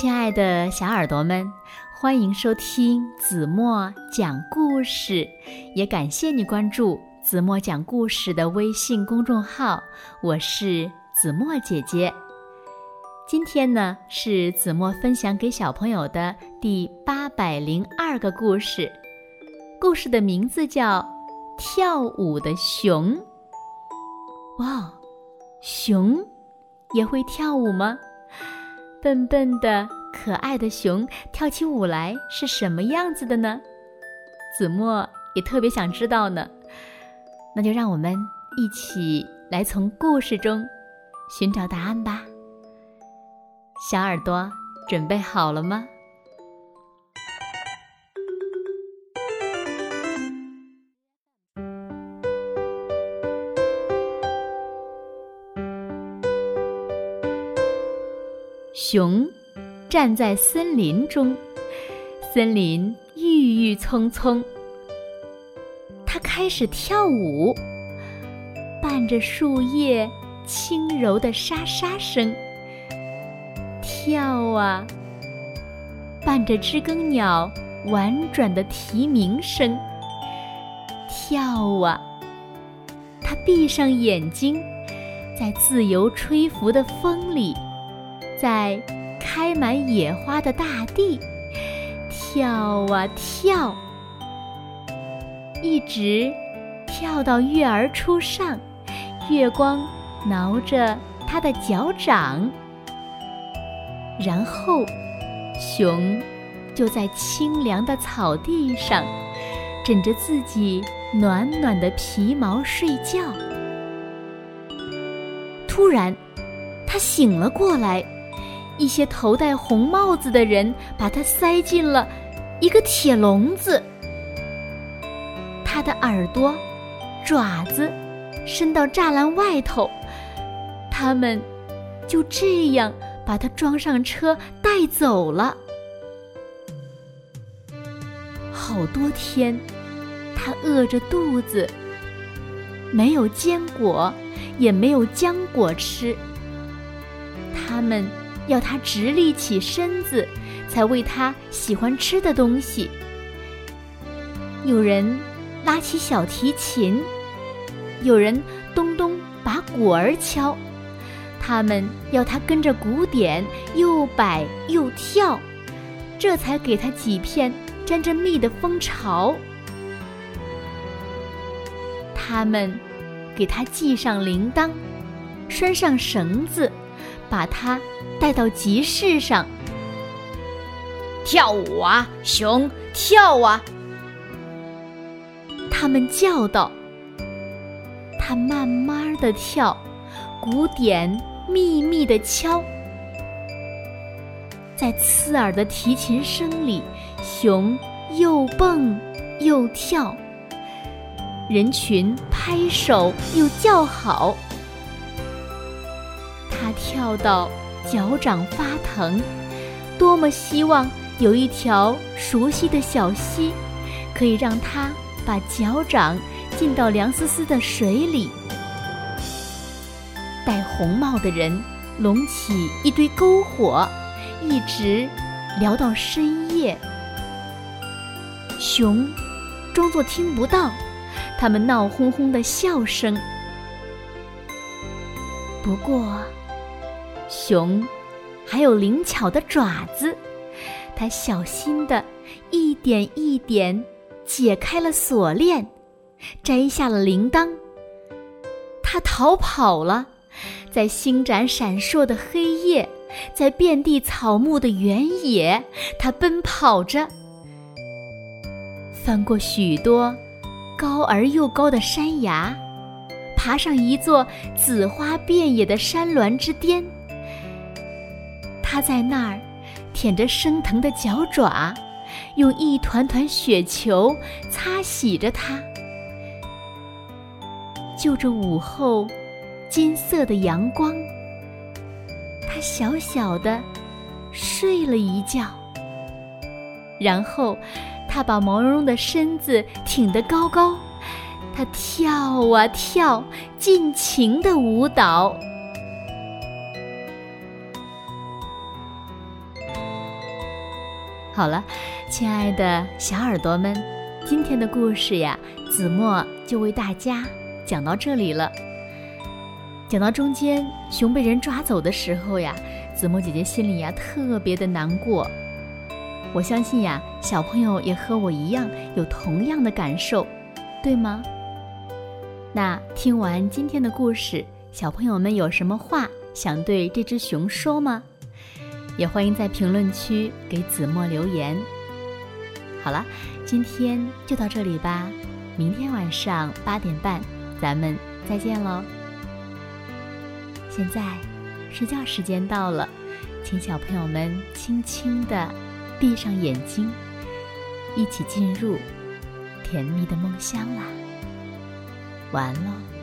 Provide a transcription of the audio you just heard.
亲爱的小耳朵们，欢迎收听子墨讲故事，也感谢你关注子墨讲故事的微信公众号。我是子墨姐姐。今天呢，是子墨分享给小朋友的第八百零二个故事，故事的名字叫《跳舞的熊》。哇，熊也会跳舞吗？笨笨的可爱的熊跳起舞来是什么样子的呢？子墨也特别想知道呢。那就让我们一起来从故事中寻找答案吧。小耳朵准备好了吗？熊站在森林中，森林郁郁葱葱。它开始跳舞，伴着树叶轻柔的沙沙声。跳啊，伴着知更鸟婉转的啼鸣声。跳啊，它闭上眼睛，在自由吹拂的风里。在开满野花的大地，跳啊跳，一直跳到月儿初上，月光挠着它的脚掌，然后熊就在清凉的草地上枕着自己暖暖的皮毛睡觉。突然，它醒了过来。一些头戴红帽子的人把它塞进了一个铁笼子，它的耳朵、爪子伸到栅栏外头，他们就这样把它装上车带走了。好多天，它饿着肚子，没有坚果，也没有浆果吃。他们。要他直立起身子，才喂他喜欢吃的东西。有人拉起小提琴，有人咚咚把鼓儿敲，他们要他跟着鼓点又摆又跳，这才给他几片沾着蜜的蜂巢。他们给他系上铃铛，拴上绳子。把它带到集市上，跳舞啊，熊跳啊！他们叫道。他慢慢的跳，鼓点密密的敲，在刺耳的提琴声里，熊又蹦又跳，人群拍手又叫好。跳到脚掌发疼，多么希望有一条熟悉的小溪，可以让他把脚掌浸到凉丝丝的水里。戴红帽的人拢起一堆篝火，一直聊到深夜。熊装作听不到他们闹哄哄的笑声，不过。熊还有灵巧的爪子，它小心的一点一点解开了锁链，摘下了铃铛。它逃跑了，在星盏闪烁的黑夜，在遍地草木的原野，它奔跑着，翻过许多高而又高的山崖，爬上一座紫花遍野的山峦之巅。他在那儿舔着生疼的脚爪，用一团团雪球擦洗着它。就着午后金色的阳光，他小小的睡了一觉。然后，他把毛茸茸的身子挺得高高，他跳啊跳，尽情的舞蹈。好了，亲爱的小耳朵们，今天的故事呀，子墨就为大家讲到这里了。讲到中间，熊被人抓走的时候呀，子墨姐姐心里呀特别的难过。我相信呀，小朋友也和我一样有同样的感受，对吗？那听完今天的故事，小朋友们有什么话想对这只熊说吗？也欢迎在评论区给子墨留言。好了，今天就到这里吧，明天晚上八点半咱们再见喽。现在睡觉时间到了，请小朋友们轻轻地闭上眼睛，一起进入甜蜜的梦乡啦。晚安